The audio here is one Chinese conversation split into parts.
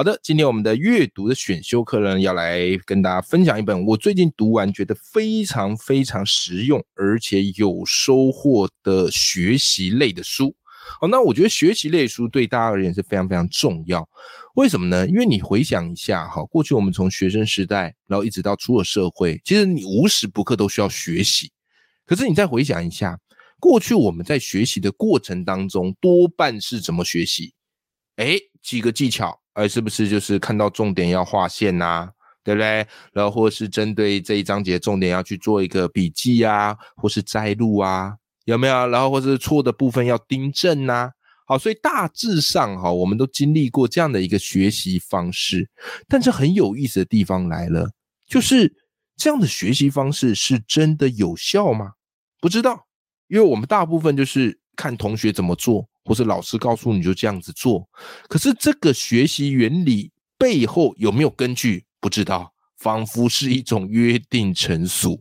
好的，今天我们的阅读的选修课呢，要来跟大家分享一本我最近读完觉得非常非常实用，而且有收获的学习类的书。哦，那我觉得学习类书对大家而言是非常非常重要。为什么呢？因为你回想一下，哈，过去我们从学生时代，然后一直到出了社会，其实你无时不刻都需要学习。可是你再回想一下，过去我们在学习的过程当中，多半是怎么学习？哎，几个技巧，哎，是不是就是看到重点要划线呐、对不对？然后或是针对这一章节重点要去做一个笔记啊，或是摘录啊，有没有？然后或是错的部分要订正呐、好，所以大致上哈，我们都经历过这样的一个学习方式。但是很有意思的地方来了，就是这样的学习方式是真的有效吗？不知道，因为我们大部分就是看同学怎么做，或是老师告诉你就这样子做。可是这个学习原理背后有没有根据？不知道。仿佛是一种约定成俗。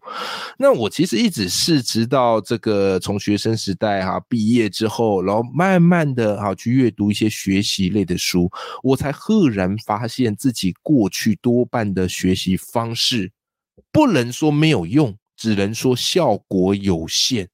那我其实一直是直到这个从学生时代哈、毕业之后，然后慢慢的哈、去阅读一些学习类的书，我才赫然发现自己过去多半的学习方式，不能说没有用，只能说效果有限。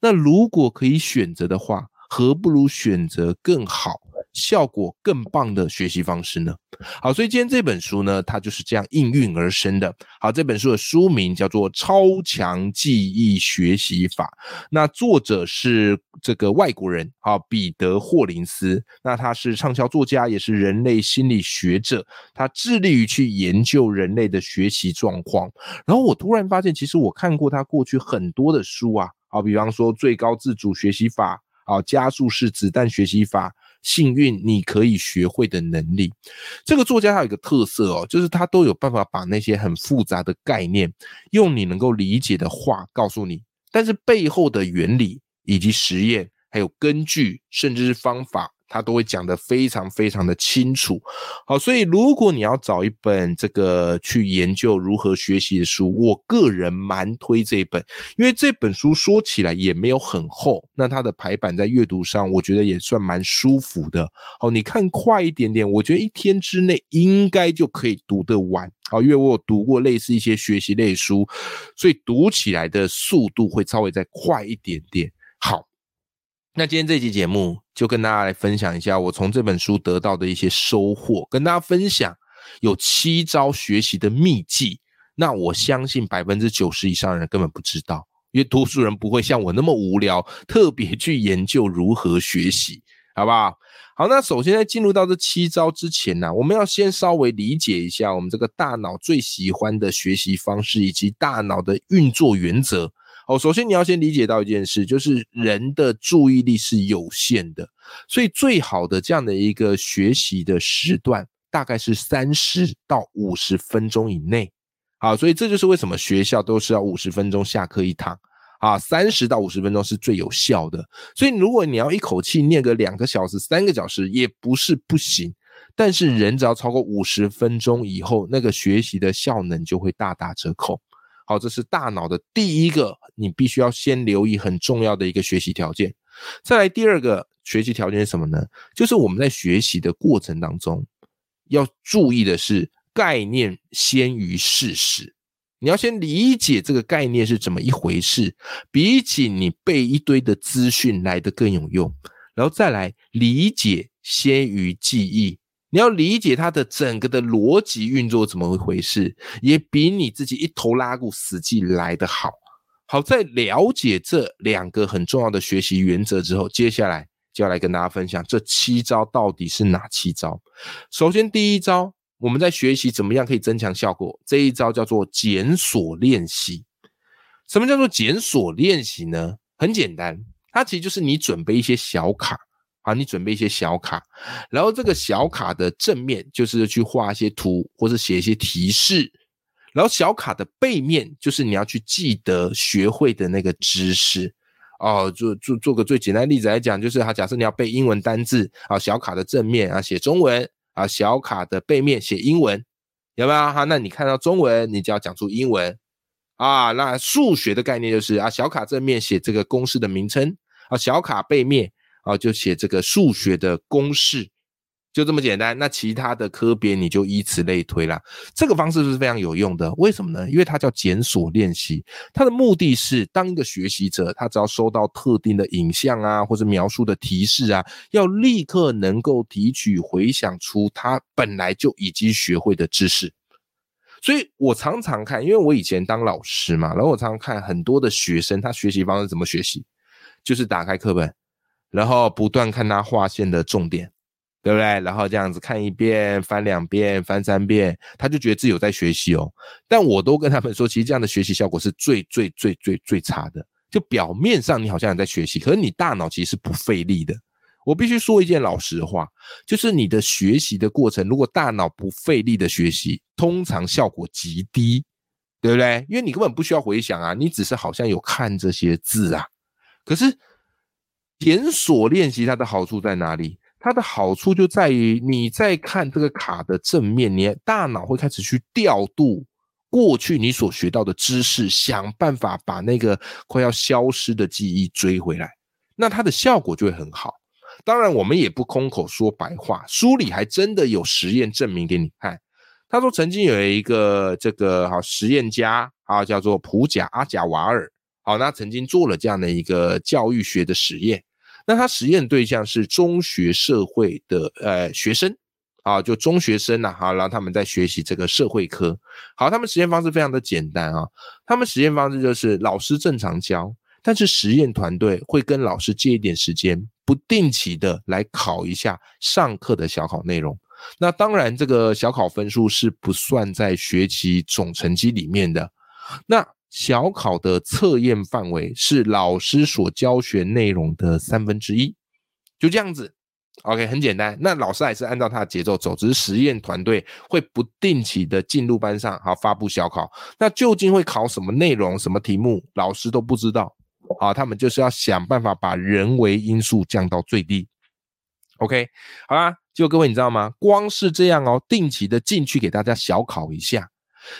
那如果可以选择的话，何不如选择更好、效果更棒的学习方式呢？好，所以今天这本书呢，它就是这样应运而生的。好，这本书的书名叫做《超强记忆学习法》，那作者是这个外国人，啊，彼得霍林斯。那他是畅销作家，也是人类心理学者，他致力于去研究人类的学习状况。然后我突然发现，其实我看过他过去很多的书啊，好，比方说最高自主学习法。啊，加速式子弹学习法，幸运你可以学会的能力。这个作家他有一个特色哦，就是他都有办法把那些很复杂的概念，用你能够理解的话告诉你，但是背后的原理以及实验，还有根据，甚至是方法。他都会讲得非常非常的清楚，好，所以如果你要找一本这个去研究如何学习的书，我个人蛮推这一本，因为这本书说起来也没有很厚，那它的排版在阅读上，我觉得也算蛮舒服的。好，你看快一点点，我觉得一天之内应该就可以读得完。好，因为我有读过类似一些学习类书，所以读起来的速度会稍微再快一点点。好。那今天这期节目就跟大家来分享一下我从这本书得到的一些收获，跟大家分享有七招学习的秘籍。那我相信百分之九十以上的人根本不知道，因为多数人不会像我那么无聊，特别去研究如何学习，好不好？好，那首先在进入到这七招之前呢、我们要先稍微理解一下我们这个大脑最喜欢的学习方式以及大脑的运作原则。哦，首先你要先理解到一件事，就是人的注意力是有限的，所以最好的这样的一个学习的时段，大概是三十到五十分钟以内。好，所以这就是为什么学校都是要五十分钟下课一堂啊，三十到五十分钟是最有效的。所以如果你要一口气念个两个小时、三个小时，也不是不行。但是人只要超过五十分钟以后，那个学习的效能就会大打折扣。好，这是大脑的第一个，你必须要先留意很重要的一个学习条件。再来第二个学习条件是什么呢？就是我们在学习的过程当中，要注意的是概念先于事实。你要先理解这个概念是怎么一回事，比起你背一堆的资讯来的更有用。然后再来理解先于记忆。你要理解它的整个的逻辑运作怎么一回事，也比你自己一头拉骨死记来得好。好，在了解这两个很重要的学习原则之后，接下来就要来跟大家分享这七招到底是哪七招。首先，第一招，我们在学习怎么样可以增强效果，这一招叫做检索练习。什么叫做检索练习呢？很简单，它其实就是你准备一些小卡。啊，你准备一些小卡，然后这个小卡的正面就是去画一些图，或者写一些提示，然后小卡的背面就是你要去记得学会的那个知识哦。做做做个最简单的例子来讲，就是他假设你要背英文单字啊，小卡的正面啊写中文啊，小卡的背面写英文，有没有哈？那你看到中文，你就要讲出英文啊。那数学的概念就是啊，小卡正面写这个公式的名称啊，小卡背面啊就写这个数学的公式。就这么简单，那其他的科别你就依此类推啦。这个方式是非常有用的，为什么呢？因为它叫检索练习，它的目的是当一个学习者，他只要收到特定的影像啊，或者描述的提示啊，要立刻能够提取、回想出他本来就已经学会的知识。所以我常常看，因为我以前当老师嘛，然后我常常看很多的学生，他学习方式怎么学习，就是打开课本，然后不断看他划线的重点。对不对？然后这样子看一遍，翻两遍，翻三遍，他就觉得自己有在学习哦。但我都跟他们说，其实这样的学习效果是最最最最最差的。就表面上你好像在学习，可是你大脑其实是不费力的。我必须说一件老实话，就是你的学习的过程，如果大脑不费力的学习，通常效果极低，对不对？因为你根本不需要回想啊，你只是好像有看这些字啊。可是检索练习它的好处在哪里？它的好处就在于，你在看这个卡的正面，你大脑会开始去调度过去你所学到的知识，想办法把那个快要消失的记忆追回来，那它的效果就会很好。当然，我们也不空口说白话，书里还真的有实验证明给你看。他说，曾经有一个这个好实验家啊，叫做普贾阿贾瓦尔，好，那曾经做了这样的一个教育学的实验。那他实验对象是中学社会的呃学生啊，就中学生呐，好，然后他们在学习这个社会科。好，他们实验方式非常的简单啊，他们实验方式就是老师正常教，但是实验团队会跟老师借一点时间，不定期的来考一下上课的小考内容。那当然，这个小考分数是不算在学期总成绩里面的。那小考的测验范围是老师所教学内容的三分之一，就这样子。OK，很简单。那老师还是按照他的节奏走，只是实验团队会不定期的进入班上，好发布小考。那究竟会考什么内容、什么题目，老师都不知道。好，他们就是要想办法把人为因素降到最低。OK，好啦，就各位你知道吗？光是这样哦，定期的进去给大家小考一下。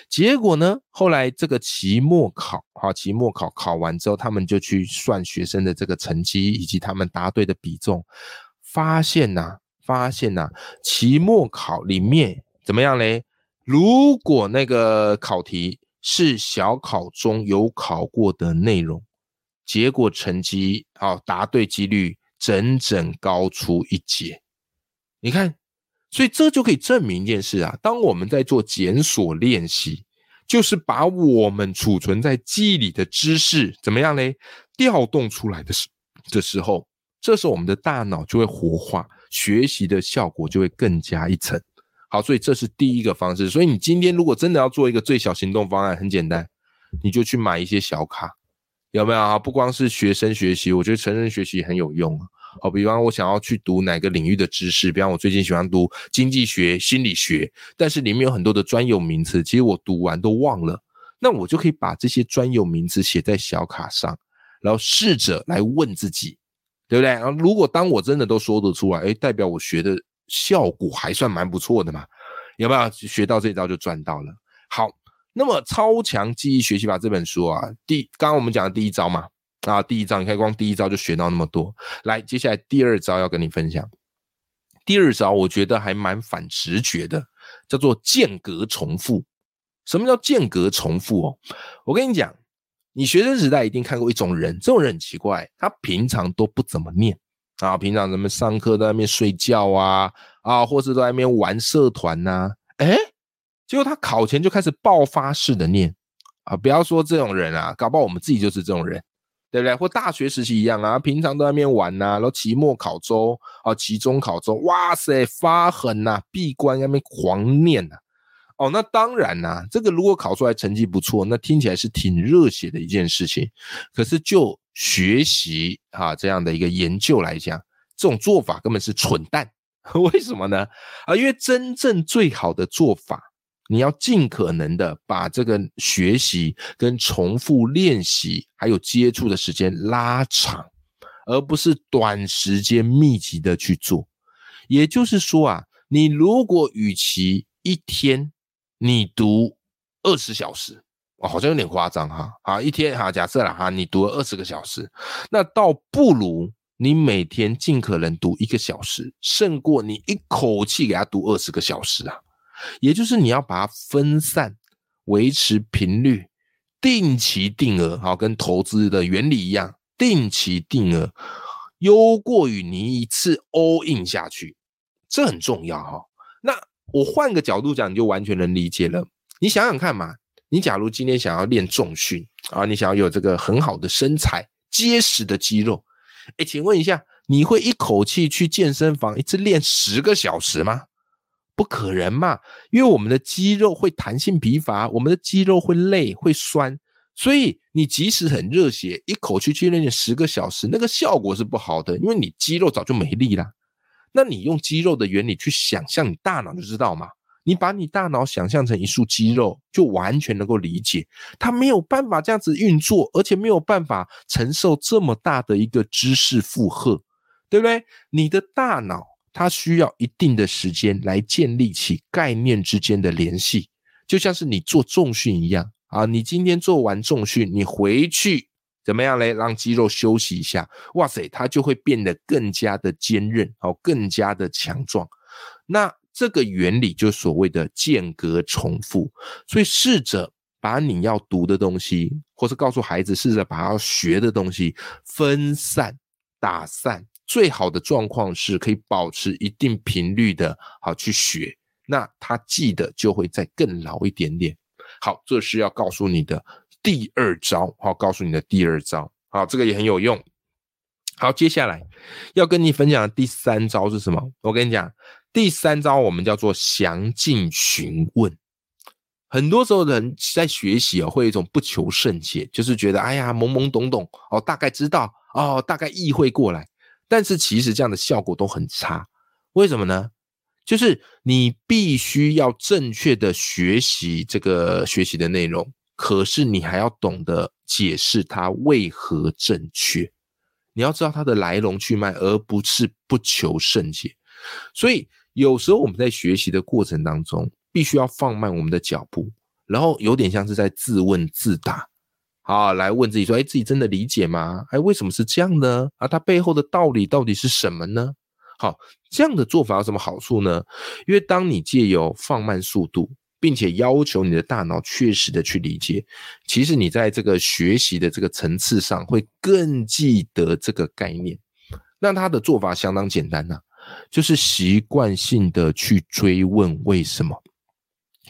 结果呢？后来这个期末考，哈，期末考考完之后，他们就去算学生的这个成绩以及他们答对的比重，发现呐，发现呐，期末考里面怎么样嘞？如果那个考题是小考中有考过的内容，结果成绩好，答对几率整整高出一截。你看。所以这就可以证明一件事啊，当我们在做检索练习，就是把我们储存在记忆里的知识怎么样嘞？调动出来的时的时候，这时候我们的大脑就会活化，学习的效果就会更加一层。好，所以这是第一个方式。所以你今天如果真的要做一个最小行动方案，很简单，你就去买一些小卡，有没有啊？不光是学生学习，我觉得成人学习很有用啊。好，比方我想要去读哪个领域的知识，比方我最近喜欢读经济学、心理学，但是里面有很多的专有名词，其实我读完都忘了。那我就可以把这些专有名词写在小卡上，然后试着来问自己，对不对？然后如果当我真的都说得出来，哎，代表我学的效果还算蛮不错的嘛？有没有学到这招就赚到了？好，那么超强记忆学习法这本书啊，第刚刚我们讲的第一招嘛。啊，第一招你看，光第一招就学到那么多。来，接下来第二招要跟你分享。第二招我觉得还蛮反直觉的，叫做间隔重复。什么叫间隔重复哦？我跟你讲，你学生时代一定看过一种人，这种人很奇怪，他平常都不怎么念啊，平常咱们上课在外面睡觉啊，啊，或是在外面玩社团呐，哎，结果他考前就开始爆发式的念啊！不要说这种人啊，搞不好我们自己就是这种人。对不对？或大学时期一样啊，平常都在那边玩呐，然后期末考周啊，期中考周，哇塞，发狠呐，闭关那边狂念呐。哦，那当然呐，这个如果考出来成绩不错，那听起来是挺热血的一件事情。可是就学习哈这样的一个研究来讲，这种做法根本是蠢蛋。为什么呢？啊，因为真正最好的做法你要尽可能的把这个学习跟重复练习还有接触的时间拉长，而不是短时间密集的去做。也就是说啊，你如果与其一天你读二十小时，哦，好像有点夸张哈。好，一天哈，假设了哈，你读了二十个小时，那倒不如你每天尽可能读一个小时，胜过你一口气给他读二十个小时啊。也就是你要把它分散，维持频率，定期定额，好，跟投资的原理一样，定期定额优过于你一次 all in 下去，这很重要哈。那我换个角度讲，你就完全能理解了。你想想看嘛，你假如今天想要练重训啊，你想要有这个很好的身材、结实的肌肉，哎，请问一下，你会一口气去健身房一次练十个小时吗？不可能嘛，因为我们的肌肉会弹性疲乏，我们的肌肉会累会酸，所以你即使很热血，一口气去练十个小时，那个效果是不好的，因为你肌肉早就没力了。那你用肌肉的原理去想象你大脑就知道嘛，你把你大脑想象成一束肌肉，就完全能够理解，它没有办法这样子运作，而且没有办法承受这么大的一个知识负荷，对不对？你的大脑。它需要一定的时间来建立起概念之间的联系，就像是你做重训一样啊。你今天做完重训，你回去怎么样嘞？让肌肉休息一下，哇塞，它就会变得更加的坚韧，哦，更加的强壮。那这个原理就所谓的间隔重复，所以试着把你要读的东西，或是告诉孩子，试着把要学的东西分散、打散。最好的状况是可以保持一定频率的，好去学，那他记得就会再更牢一点点。好，这是要告诉你的第二招，好，告诉你的第二招，好，这个也很有用。好，接下来要跟你分享的第三招是什么？我跟你讲，第三招我们叫做详尽询问。很多时候人在学习哦，会有一种不求甚解，就是觉得哎呀懵懵懂懂哦，大概知道哦，大概意会过来。但是其实这样的效果都很差，为什么呢？就是你必须要正确的学习这个学习的内容，可是你还要懂得解释它为何正确，你要知道它的来龙去脉，而不是不求甚解。所以有时候我们在学习的过程当中，必须要放慢我们的脚步，然后有点像是在自问自答。啊，来问自己说：“哎，自己真的理解吗？哎，为什么是这样呢？啊，它背后的道理到底是什么呢？”好，这样的做法有什么好处呢？因为当你借由放慢速度，并且要求你的大脑确实的去理解，其实你在这个学习的这个层次上会更记得这个概念。那他的做法相当简单呐，就是习惯性的去追问为什么。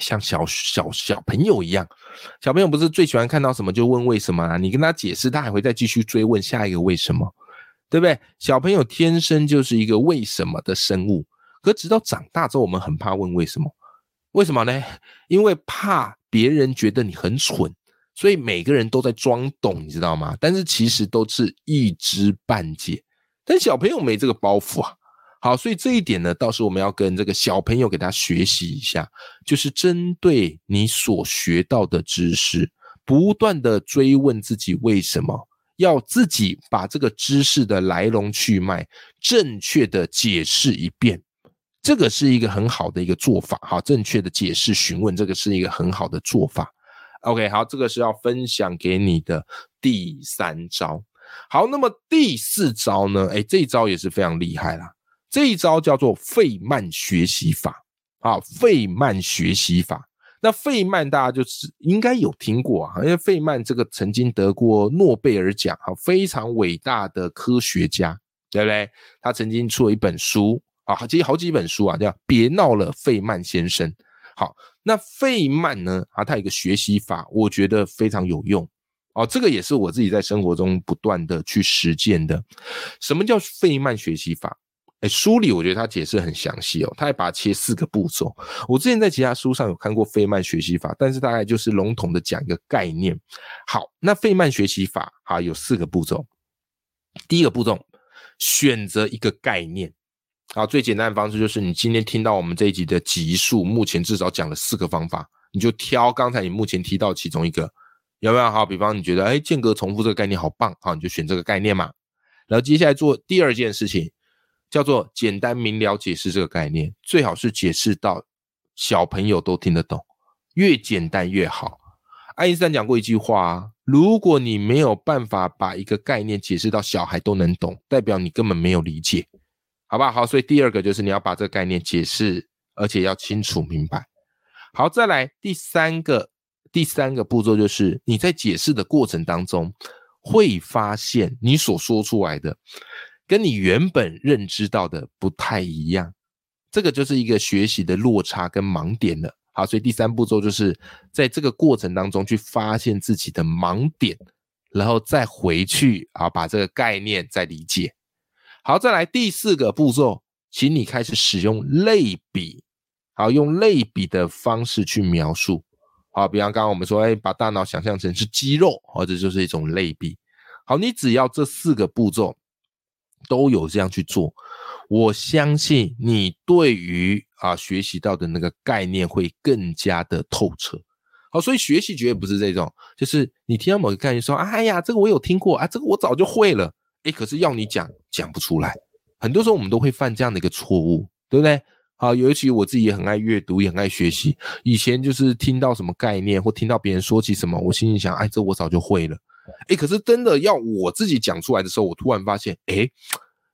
像小小小朋友一样，小朋友不是最喜欢看到什么就问为什么啊？你跟他解释，他还会再继续追问下一个为什么，对不对？小朋友天生就是一个为什么的生物，可直到长大之后，我们很怕问为什么？为什么呢？因为怕别人觉得你很蠢，所以每个人都在装懂，你知道吗？但是其实都是一知半解，但小朋友没这个包袱啊。好，所以这一点呢，倒是我们要跟这个小朋友给他学习一下，就是针对你所学到的知识，不断的追问自己为什么，要自己把这个知识的来龙去脉正确的解释一遍，这个是一个很好的一个做法。好，正确的解释询问，这个是一个很好的做法。OK，好，这个是要分享给你的第三招。好，那么第四招呢？哎，这一招也是非常厉害啦。这一招叫做费曼学习法啊，费曼学习法。那费曼大家就是应该有听过啊，因为费曼这个曾经得过诺贝尔奖啊，非常伟大的科学家，对不对？他曾经出了一本书啊，其实好几本书啊，叫《别闹了，费曼先生》。好，那费曼呢啊，他有个学习法，我觉得非常有用哦。这个也是我自己在生活中不断的去实践的。什么叫费曼学习法？哎，书里我觉得他解释很详细哦，他还把它切四个步骤。我之前在其他书上有看过费曼学习法，但是大概就是笼统的讲一个概念。好，那费曼学习法啊有四个步骤。第一个步骤，选择一个概念啊，最简单的方式就是你今天听到我们这一集的集数，目前至少讲了四个方法，你就挑刚才你目前提到其中一个，有没有？好，比方你觉得哎间隔重复这个概念好棒，好，你就选这个概念嘛。然后接下来做第二件事情，叫做简单明了解释这个概念，最好是解释到小朋友都听得懂，越简单越好。爱因斯坦讲过一句话：如果你没有办法把一个概念解释到小孩都能懂，代表你根本没有理解。好吧，好，所以第二个就是你要把这个概念解释，而且要清楚明白。好，再来第三个，第三个步骤就是你在解释的过程当中，会发现你所说出来的跟你原本认知到的不太一样，这个就是一个学习的落差跟盲点了。好，所以第三步骤就是在这个过程当中去发现自己的盲点，然后再回去啊，把这个概念再理解。好，再来第四个步骤，请你开始使用类比，好，用类比的方式去描述。好，比方刚刚我们说，哎，把大脑想象成是肌肉，或者就是一种类比。好，你只要这四个步骤都有这样去做，我相信你对于啊学习到的那个概念会更加的透彻。好，所以学习绝对不是这种，就是你听到某个概念说，哎呀，这个我有听过啊，这个我早就会了。哎，可是要你讲讲不出来，很多时候我们都会犯这样的一个错误，对不对？好，尤其我自己也很爱阅读，也很爱学习。以前就是听到什么概念，或听到别人说起什么，我心里想，哎，这我早就会了。哎，可是真的要我自己讲出来的时候，我突然发现，哎，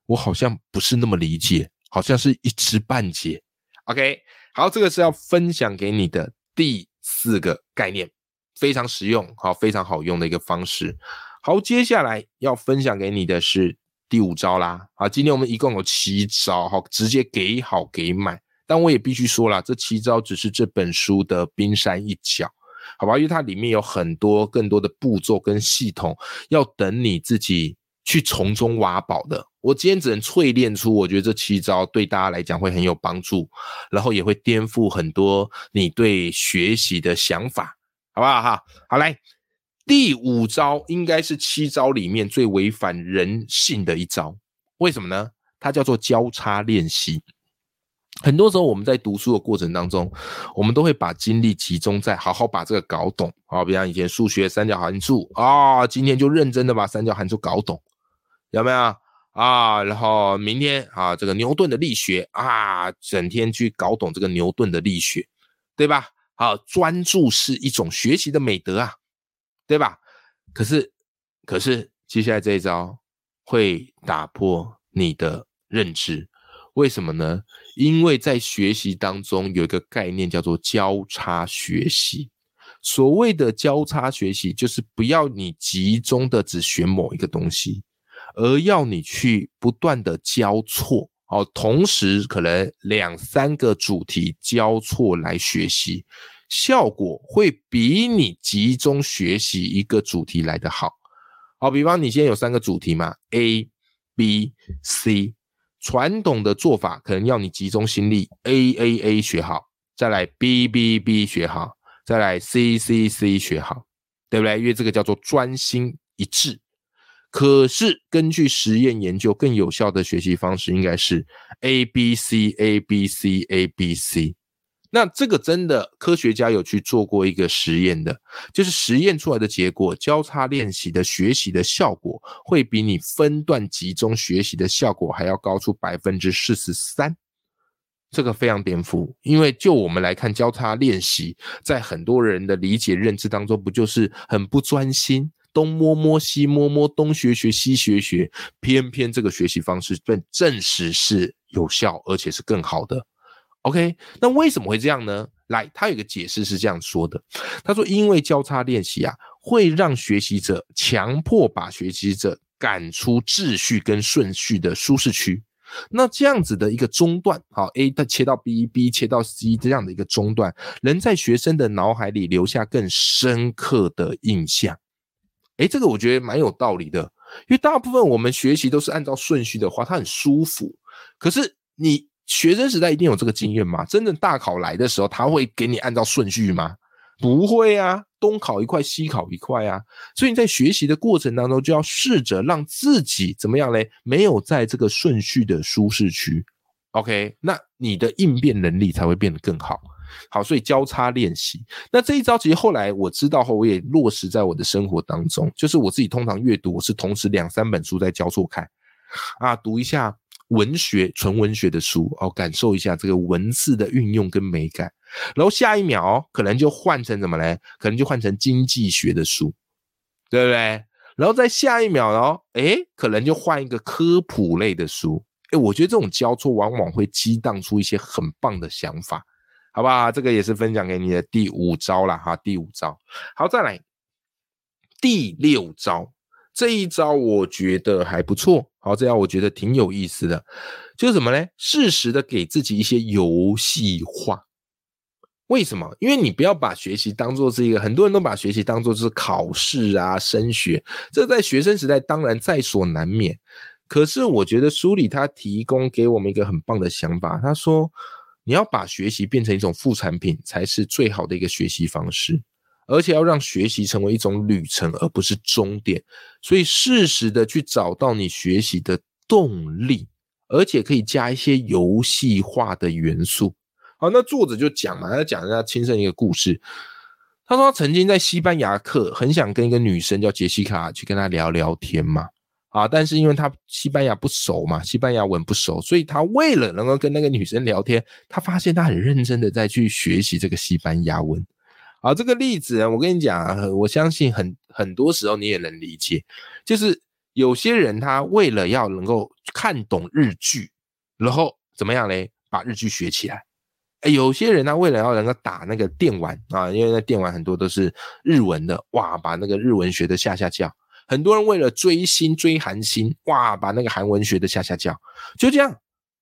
我好像不是那么理解，好像是一知半解。OK，好，这个是要分享给你的第四个概念，非常实用，好，非常好用的一个方式。好，接下来要分享给你的是第五招啦。啊，今天我们一共有七招，好，直接给好给满。但我也必须说了，这七招只是这本书的冰山一角，好吧？因为它里面有很多更多的步骤跟系统，要等你自己去从中挖宝的。我今天只能淬炼出，我觉得这七招对大家来讲会很有帮助，然后也会颠覆很多你对学习的想法，好不好？哈，好来。第五招应该是七招里面最违反人性的一招，为什么呢？它叫做交叉练习。很多时候我们在读书的过程当中，我们都会把精力集中在好好把这个搞懂啊，比方以前数学三角函数啊，今天就认真的把三角函数搞懂，有没有啊？然后明天啊，这个牛顿的力学啊，整天去搞懂这个牛顿的力学，对吧？好，专注是一种学习的美德啊。对吧？可是，可是接下来这一招会打破你的认知，为什么呢？因为在学习当中有一个概念叫做交叉学习。所谓的交叉学习，就是不要你集中的只学某一个东西，而要你去不断的交错，哦，同时可能两三个主题交错来学习。效果会比你集中学习一个主题来得好。好，比方你现在有三个主题嘛，A、B、C。传统的做法可能要你集中心力，A、A、A 学好，再来 B、B、B 学好，再来 C、C、C 学好，对不对？因为这个叫做专心一致。可是根据实验研究，更有效的学习方式应该是 A、B、C、A、B、C、A、B、C。那这个真的科学家有去做过一个实验的，就是实验出来的结果，交叉练习的学习的效果会比你分段集中学习的效果还要高出百分之四十三，这个非常颠覆。因为就我们来看，交叉练习在很多人的理解认知当中，不就是很不专心，东摸摸西摸摸，东学学西学学，偏偏这个学习方式被证实是有效，而且是更好的。OK，那为什么会这样呢？来，他有个解释是这样说的：他说，因为交叉练习啊，会让学习者强迫把学习者赶出秩序跟顺序的舒适区。那这样子的一个中断，好，A 它切到 B，B 切到 C 这样的一个中断，能在学生的脑海里留下更深刻的印象。诶，这个我觉得蛮有道理的，因为大部分我们学习都是按照顺序的话，它很舒服。可是你。学生时代一定有这个经验吗？真正大考来的时候，他会给你按照顺序吗？不会啊，东考一块，西考一块啊。所以你在学习的过程当中，就要试着让自己怎么样嘞？没有在这个顺序的舒适区 OK，那你的应变能力才会变得更好。好，所以交叉练习。那这一招其实后来我知道后，我也落实在我的生活当中。就是我自己通常阅读，我是同时两三本书在交错看啊，读一下文学、纯文学的书哦，感受一下这个文字的运用跟美感。然后下一秒可能就换成什么嘞？可能就换成经济学的书，对不对？然后在下一秒哦，诶，可能就换一个科普类的书。诶，我觉得这种交错往往会激荡出一些很棒的想法。好不好？这个也是分享给你的第五招了哈。第五招，好，再来第六招。这一招我觉得还不错。好，这样我觉得挺有意思的，就是什么呢？适时的给自己一些游戏化。为什么？因为你不要把学习当做是一个，很多人都把学习当做是考试啊、升学。这在学生时代当然在所难免。可是我觉得书里他提供给我们一个很棒的想法，他说。你要把学习变成一种副产品，才是最好的一个学习方式，而且要让学习成为一种旅程，而不是终点。所以适时的去找到你学习的动力，而且可以加一些游戏化的元素。好，那作者就讲嘛，他讲人家亲身一个故事。他说他曾经在西班牙课，很想跟一个女生叫杰西卡去跟她聊聊天嘛。啊！但是因为他西班牙不熟嘛，西班牙文不熟，所以他为了能够跟那个女生聊天，他发现他很认真的在去学习这个西班牙文。啊，这个例子我跟你讲，我相信很很多时候你也能理解，就是有些人他为了要能够看懂日剧，然后怎么样嘞，把日剧学起来。哎，有些人他为了要能够打那个电玩啊，因为那电玩很多都是日文的，哇，把那个日文学的下下叫。很多人为了追星追韩星，哇，把那个韩文学的下下叫，就这样，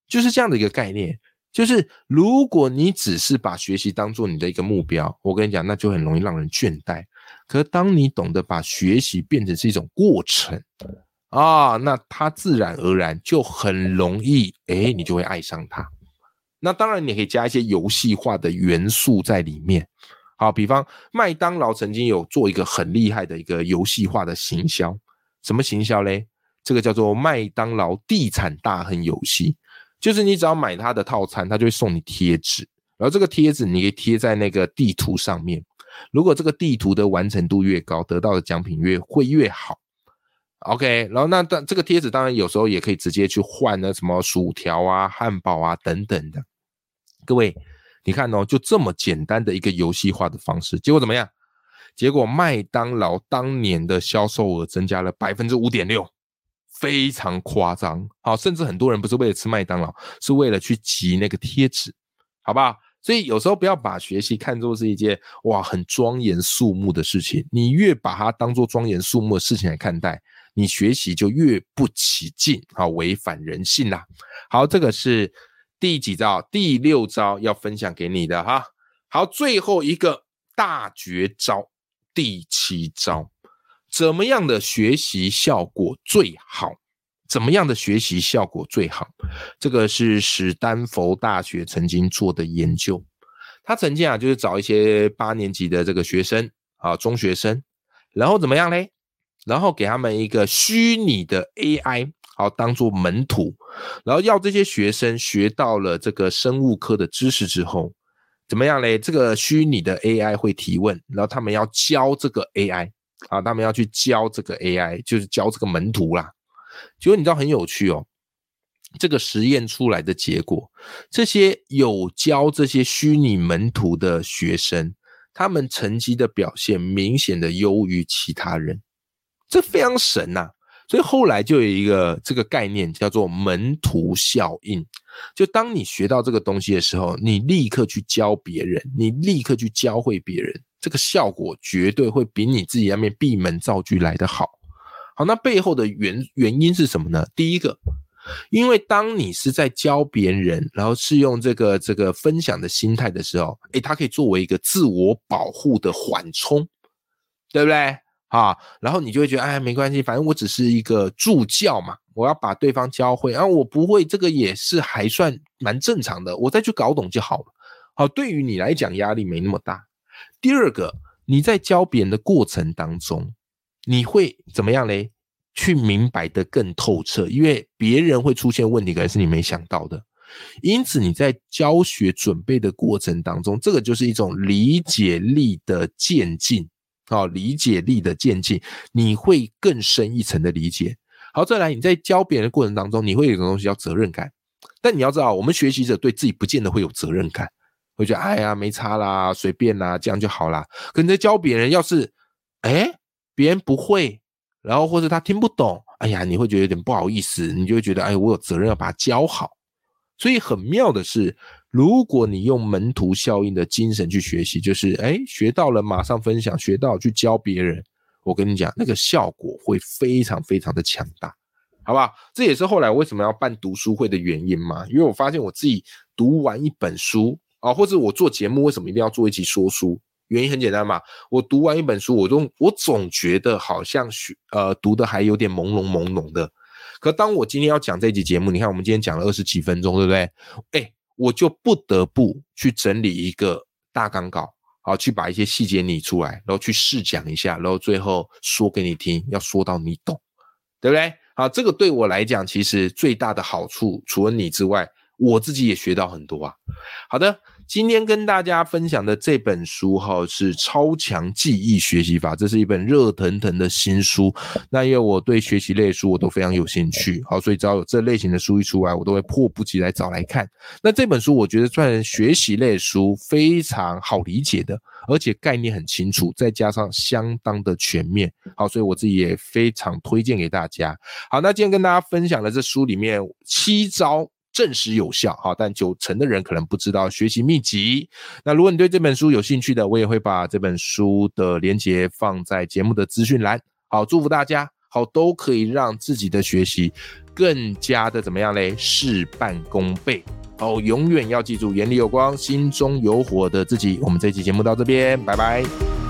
就是这样的一个概念。就是如果你只是把学习当做你的一个目标，我跟你讲，那就很容易让人倦怠。可是当你懂得把学习变成是一种过程啊，那它自然而然就很容易，哎，你就会爱上它。那当然，你可以加一些游戏化的元素在里面。好，比方麦当劳曾经有做一个很厉害的一个游戏化的行销，什么行销嘞？这个叫做麦当劳地产大亨游戏，就是你只要买它的套餐，它就会送你贴纸，然后这个贴纸你可以贴在那个地图上面，如果这个地图的完成度越高，得到的奖品越会越好。OK，然后那但这个贴纸当然有时候也可以直接去换那什么薯条啊、汉堡啊等等的，各位。你看哦，就这么简单的一个游戏化的方式，结果怎么样？结果麦当劳当年的销售额增加了百分之五点六，非常夸张。好，甚至很多人不是为了吃麦当劳，是为了去集那个贴纸，好不好？所以有时候不要把学习看作是一件哇很庄严肃穆的事情，你越把它当做庄严肃穆的事情来看待，你学习就越不起劲，啊，违反人性啦。好，这个是。第几招？第六招要分享给你的哈。好，最后一个大绝招，第七招，怎么样的学习效果最好？怎么样的学习效果最好？这个是史丹佛大学曾经做的研究。他曾经啊，就是找一些八年级的这个学生啊，中学生，然后怎么样嘞？然后给他们一个虚拟的 AI。好，当做门徒，然后要这些学生学到了这个生物科的知识之后，怎么样嘞？这个虚拟的 AI 会提问，然后他们要教这个 AI 啊，他们要去教这个 AI，就是教这个门徒啦。结果你知道很有趣哦，这个实验出来的结果，这些有教这些虚拟门徒的学生，他们成绩的表现明显的优于其他人，这非常神呐。所以后来就有一个这个概念叫做门徒效应，就当你学到这个东西的时候，你立刻去教别人，你立刻去教会别人，这个效果绝对会比你自己那边闭门造句来得好。好，那背后的原原因是什么呢？第一个，因为当你是在教别人，然后是用这个这个分享的心态的时候，诶，它可以作为一个自我保护的缓冲，对不对？啊，然后你就会觉得，哎，没关系，反正我只是一个助教嘛，我要把对方教会，然后我不会，这个也是还算蛮正常的，我再去搞懂就好了。好，对于你来讲压力没那么大。第二个，你在教别人的过程当中，你会怎么样嘞？去明白的更透彻，因为别人会出现问题，可能是你没想到的。因此你在教学准备的过程当中，这个就是一种理解力的渐进，好，理解力的渐进，你会更深一层的理解。好，再来你在教别人的过程当中，你会有一种东西叫责任感。但你要知道，我们学习者对自己不见得会有责任感，会觉得哎呀没差啦，随便啦，这样就好啦。可你在教别人，要是哎别人不会，然后或者他听不懂，哎呀你会觉得有点不好意思，你就会觉得哎我有责任要把它教好。所以很妙的是，如果你用门徒效应的精神去学习，就是哎学到了马上分享，学到去教别人。我跟你讲，那个效果会非常非常的强大，好不好？这也是后来为什么要办读书会的原因嘛。因为我发现我自己读完一本书啊，或者我做节目为什么一定要做一集说书？原因很简单嘛，我读完一本书，我总我总觉得好像学呃读的还有点朦胧朦胧的。可当我今天要讲这集节目，你看我们今天讲了二十几分钟，对不对？哎，我就不得不去整理一个大纲稿。好，去把一些细节拟出来，然后去试讲一下，然后最后说给你听，要说到你懂，对不对？好，这个对我来讲，其实最大的好处，除了你之外，我自己也学到很多啊。好的。今天跟大家分享的这本书哈是《超强记忆学习法》，这是一本热腾腾的新书。那因为我对学习类书我都非常有兴趣，好，所以只要有这类型的书一出来，我都会迫不及待找来看。那这本书我觉得算学习类书，非常好理解的，而且概念很清楚，再加上相当的全面，好，所以我自己也非常推荐给大家。好，那今天跟大家分享的这书里面七招。证实有效，哈，但九成的人可能不知道学习秘籍。那如果你对这本书有兴趣的，我也会把这本书的连接放在节目的资讯栏。好，祝福大家，好，都可以让自己的学习更加的怎么样嘞？事半功倍。好，永远要记住，眼里有光，心中有火的自己。我们这期节目到这边，拜拜。